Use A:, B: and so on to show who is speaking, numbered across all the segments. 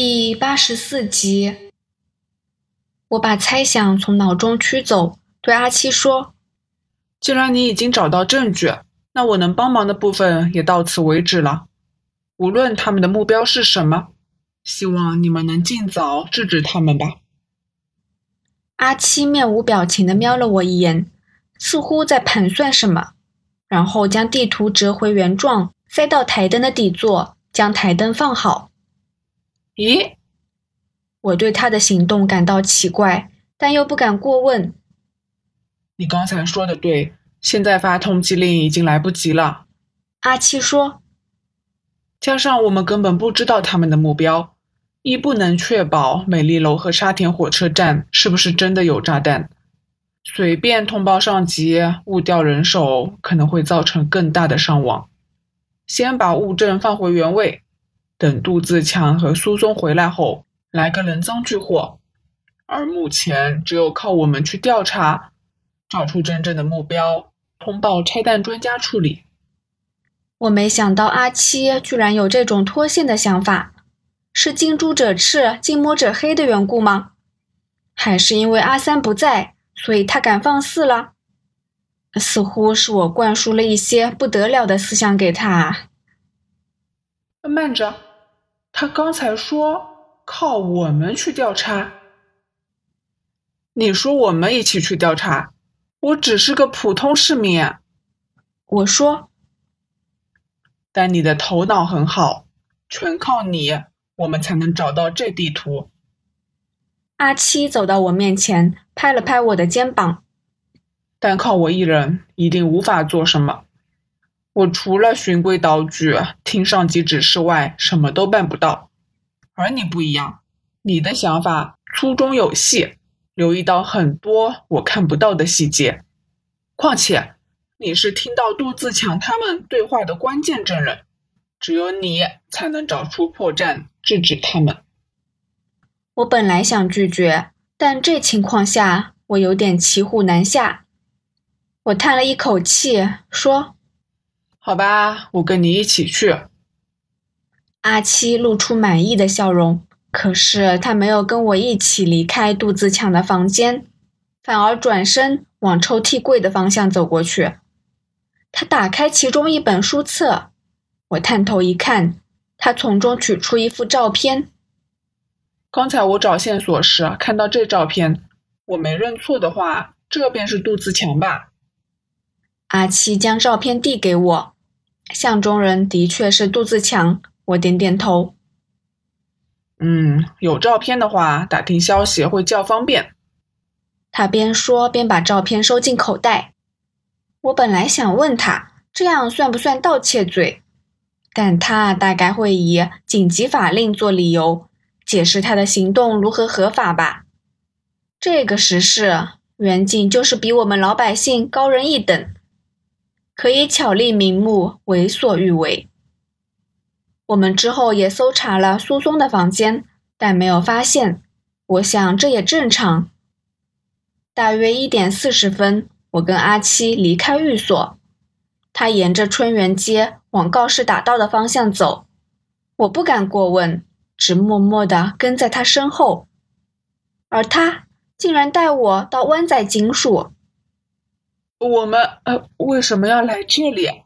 A: 第八十四集，我把猜想从脑中驱走，对阿七说：“
B: 既然你已经找到证据，那我能帮忙的部分也到此为止了。无论他们的目标是什么，希望你们能尽早制止他们吧。”
A: 阿七面无表情的瞄了我一眼，似乎在盘算什么，然后将地图折回原状，塞到台灯的底座，将台灯放好。
B: 咦，
A: 我对他的行动感到奇怪，但又不敢过问。
B: 你刚才说的对，现在发通缉令已经来不及了。
A: 阿七说，
B: 加上我们根本不知道他们的目标，一不能确保美丽楼和沙田火车站是不是真的有炸弹。随便通报上级，误调人手可能会造成更大的伤亡。先把物证放回原位。等杜自强和苏松回来后，来个人赃俱获。而目前只有靠我们去调查，找出真正的目标，通报拆弹专家处理。
A: 我没想到阿七居然有这种脱线的想法，是近朱者赤，近墨者黑的缘故吗？还是因为阿三不在，所以他敢放肆了？似乎是我灌输了一些不得了的思想给他。
B: 慢着。他刚才说靠我们去调查，你说我们一起去调查，我只是个普通市民。
A: 我说，
B: 但你的头脑很好，全靠你，我们才能找到这地图。
A: 阿七走到我面前，拍了拍我的肩膀，
B: 单靠我一人一定无法做什么。我除了循规蹈矩、听上级指示外，什么都办不到。而你不一样，你的想法粗中有细，留意到很多我看不到的细节。况且，你是听到杜自强他们对话的关键证人，只有你才能找出破绽，制止他们。
A: 我本来想拒绝，但这情况下我有点骑虎难下。我叹了一口气，说。
B: 好吧，我跟你一起去。
A: 阿七露出满意的笑容，可是他没有跟我一起离开杜自强的房间，反而转身往抽屉柜的方向走过去。他打开其中一本书册，我探头一看，他从中取出一幅照片。
B: 刚才我找线索时看到这照片，我没认错的话，这便是杜自强吧？
A: 阿七将照片递给我。相中人的确是杜自强，我点点头。
B: 嗯，有照片的话，打听消息会较方便。
A: 他边说边把照片收进口袋。我本来想问他这样算不算盗窃罪，但他大概会以紧急法令做理由，解释他的行动如何合法吧。这个时事，袁景就是比我们老百姓高人一等。可以巧立名目，为所欲为。我们之后也搜查了苏松的房间，但没有发现。我想这也正常。大约一点四十分，我跟阿七离开寓所，他沿着春园街往告士打道的方向走。我不敢过问，只默默地跟在他身后，而他竟然带我到湾仔警署。
B: 我们呃为什么要来这里？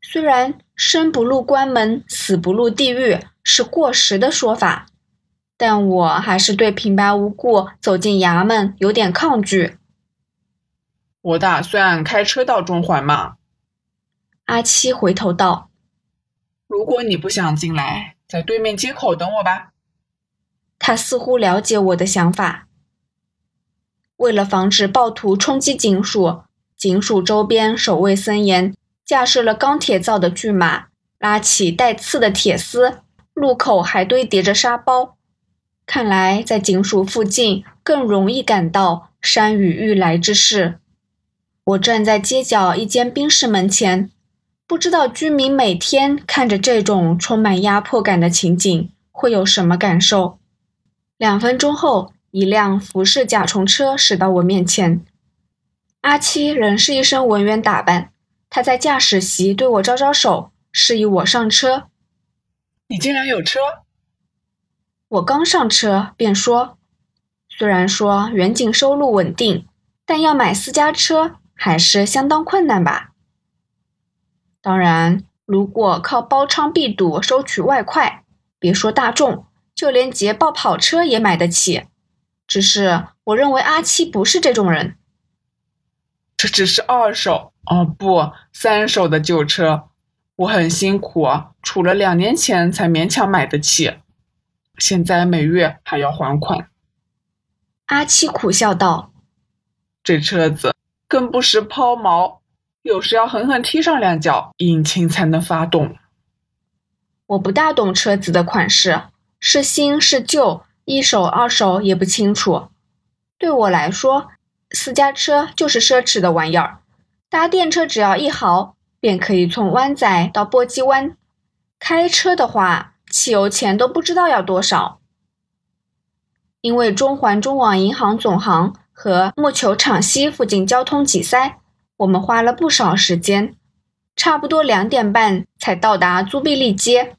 A: 虽然“生不入关门，死不入地狱”是过时的说法，但我还是对平白无故走进衙门有点抗拒。
B: 我打算开车到中环嘛。
A: 阿七回头道：“
B: 如果你不想进来，在对面街口等我吧。”
A: 他似乎了解我的想法。为了防止暴徒冲击警署，警署周边守卫森严，架设了钢铁造的巨马，拉起带刺的铁丝，路口还堆叠着沙包。看来在警署附近更容易感到山雨欲来之势。我站在街角一间冰室门前，不知道居民每天看着这种充满压迫感的情景会有什么感受。两分钟后。一辆服饰甲虫车驶到我面前，阿七仍是一身文员打扮，他在驾驶席对我招招手，示意我上车。
B: 你竟然有车？
A: 我刚上车便说：“虽然说远景收入稳定，但要买私家车还是相当困难吧？当然，如果靠包娼避堵收取外快，别说大众，就连捷豹跑车也买得起。只是我认为阿七不是这种人。
B: 这只是二手哦，不，三手的旧车。我很辛苦，储了两年钱才勉强买得起。”现在每月还要还款，
A: 阿七苦笑道：“
B: 这车子更不时抛锚，有时要狠狠踢上两脚，引擎才能发动。”
A: 我不大懂车子的款式，是新是旧，一手二手也不清楚。对我来说，私家车就是奢侈的玩意儿。搭电车只要一毫，便可以从湾仔到波基湾。开车的话，汽油钱都不知道要多少，因为中环中网银行总行和木球场西附近交通挤塞，我们花了不少时间，差不多两点半才到达租庇利街。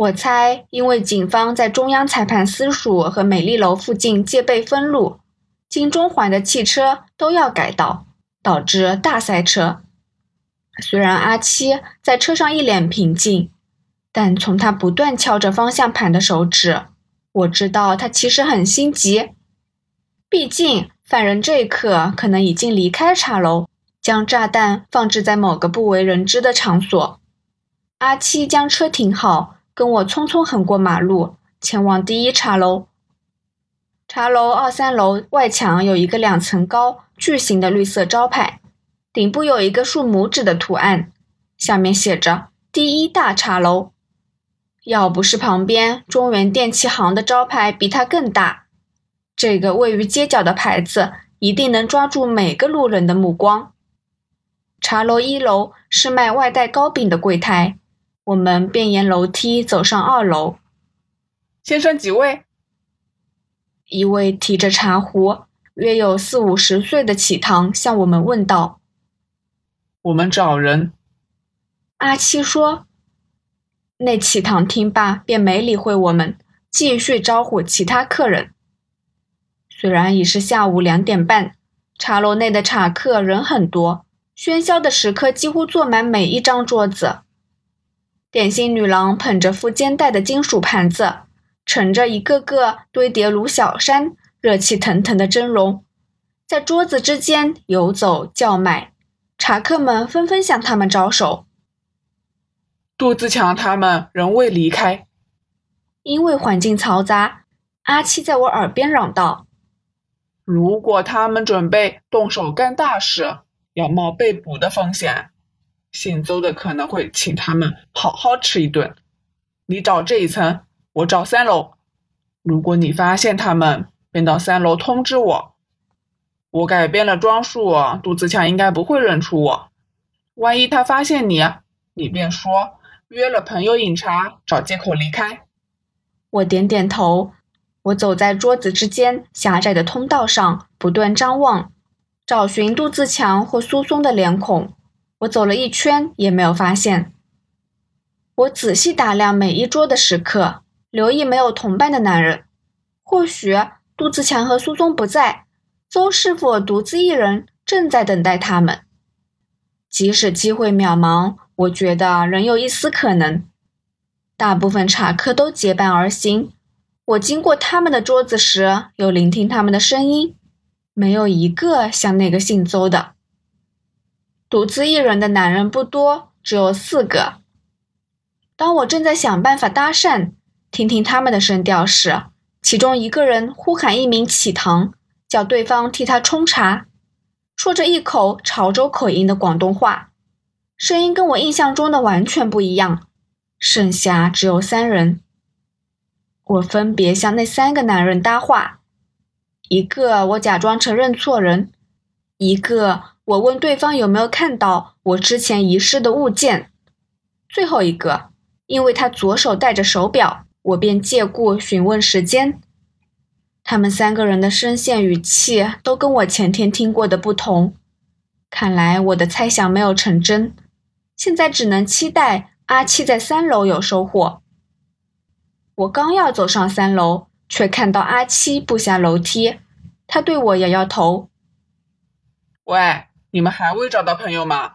A: 我猜，因为警方在中央裁判司署和美丽楼附近戒备封路，经中环的汽车都要改道，导致大塞车。虽然阿七在车上一脸平静。但从他不断敲着方向盘的手指，我知道他其实很心急。毕竟犯人这一刻可能已经离开茶楼，将炸弹放置在某个不为人知的场所。阿七将车停好，跟我匆匆横过马路，前往第一茶楼。茶楼二三楼外墙有一个两层高、巨型的绿色招牌，顶部有一个竖拇指的图案，下面写着“第一大茶楼”。要不是旁边中原电器行的招牌比它更大，这个位于街角的牌子一定能抓住每个路人的目光。茶楼一楼是卖外带糕饼的柜台，我们便沿楼梯走上二楼。
B: 先生几位？
A: 一位提着茶壶、约有四五十岁的乞堂向我们问道：“
B: 我们找人。”
A: 阿七说。那乞堂听罢，便没理会我们，继续招呼其他客人。虽然已是下午两点半，茶楼内的茶客人很多，喧嚣的食客几乎坐满每一张桌子。点心女郎捧着附肩带的金属盘子，盛着一个个堆叠如小山、热气腾腾的蒸笼，在桌子之间游走叫卖。茶客们纷纷向他们招手。
B: 杜自强他们仍未离开，
A: 因为环境嘈杂。阿七在我耳边嚷道：“
B: 如果他们准备动手干大事，要冒被捕的风险，姓邹的可能会请他们好好吃一顿。你找这一层，我找三楼。如果你发现他们，便到三楼通知我。我改变了装束，杜自强应该不会认出我。万一他发现你，你便说。”约了朋友饮茶，找借口离开。
A: 我点点头。我走在桌子之间狭窄的通道上，不断张望，找寻杜自强或苏松的脸孔。我走了一圈，也没有发现。我仔细打量每一桌的食客，留意没有同伴的男人。或许杜自强和苏松不在，邹师傅独自一人正在等待他们。即使机会渺茫。我觉得仍有一丝可能。大部分茶客都结伴而行。我经过他们的桌子时，又聆听他们的声音，没有一个像那个姓邹的。独自一人的男人不多，只有四个。当我正在想办法搭讪，听听他们的声调时，其中一个人呼喊一名乞堂，叫对方替他冲茶，说着一口潮州口音的广东话。声音跟我印象中的完全不一样，剩下只有三人。我分别向那三个男人搭话，一个我假装承认错人，一个我问对方有没有看到我之前遗失的物件，最后一个，因为他左手戴着手表，我便借故询问时间。他们三个人的声线语气都跟我前天听过的不同，看来我的猜想没有成真。现在只能期待阿七在三楼有收获。我刚要走上三楼，却看到阿七步下楼梯。他对我摇摇头：“
B: 喂，你们还未找到朋友吗？”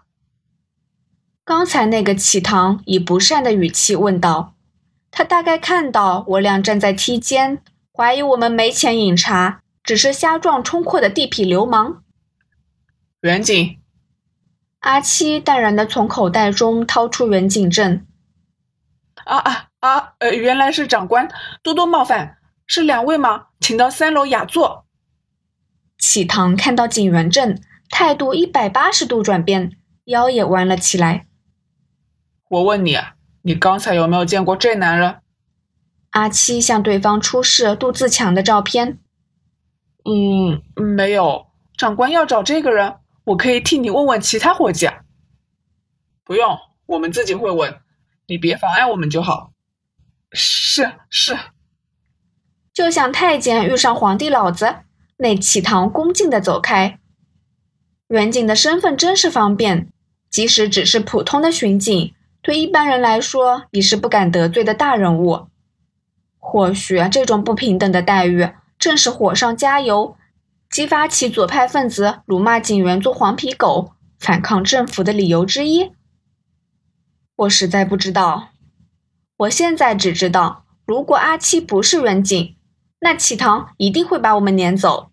A: 刚才那个启堂以不善的语气问道：“他大概看到我俩站在梯间，怀疑我们没钱饮茶，只是瞎撞冲阔的地痞流氓。”
B: 远景，
A: 阿七淡然的从口袋中掏出远景证。
B: 啊啊啊！呃，原来是长官，多多冒犯，是两位吗？请到三楼雅座。
A: 启堂看到警员证，态度一百八十度转变，腰也弯了起来。
B: 我问你，你刚才有没有见过这男人？
A: 阿七向对方出示杜自强的照片。
B: 嗯，没有。长官要找这个人，我可以替你问问其他伙计。不用，我们自己会问，你别妨碍我们就好。是是。
A: 就像太监遇上皇帝老子，那启堂恭敬的走开。远景的身份真是方便，即使只是普通的巡警。对一般人来说，已是不敢得罪的大人物。或许这种不平等的待遇，正是火上加油，激发起左派分子辱骂警员做黄皮狗、反抗政府的理由之一。我实在不知道。我现在只知道，如果阿七不是远警，那启堂一定会把我们撵走。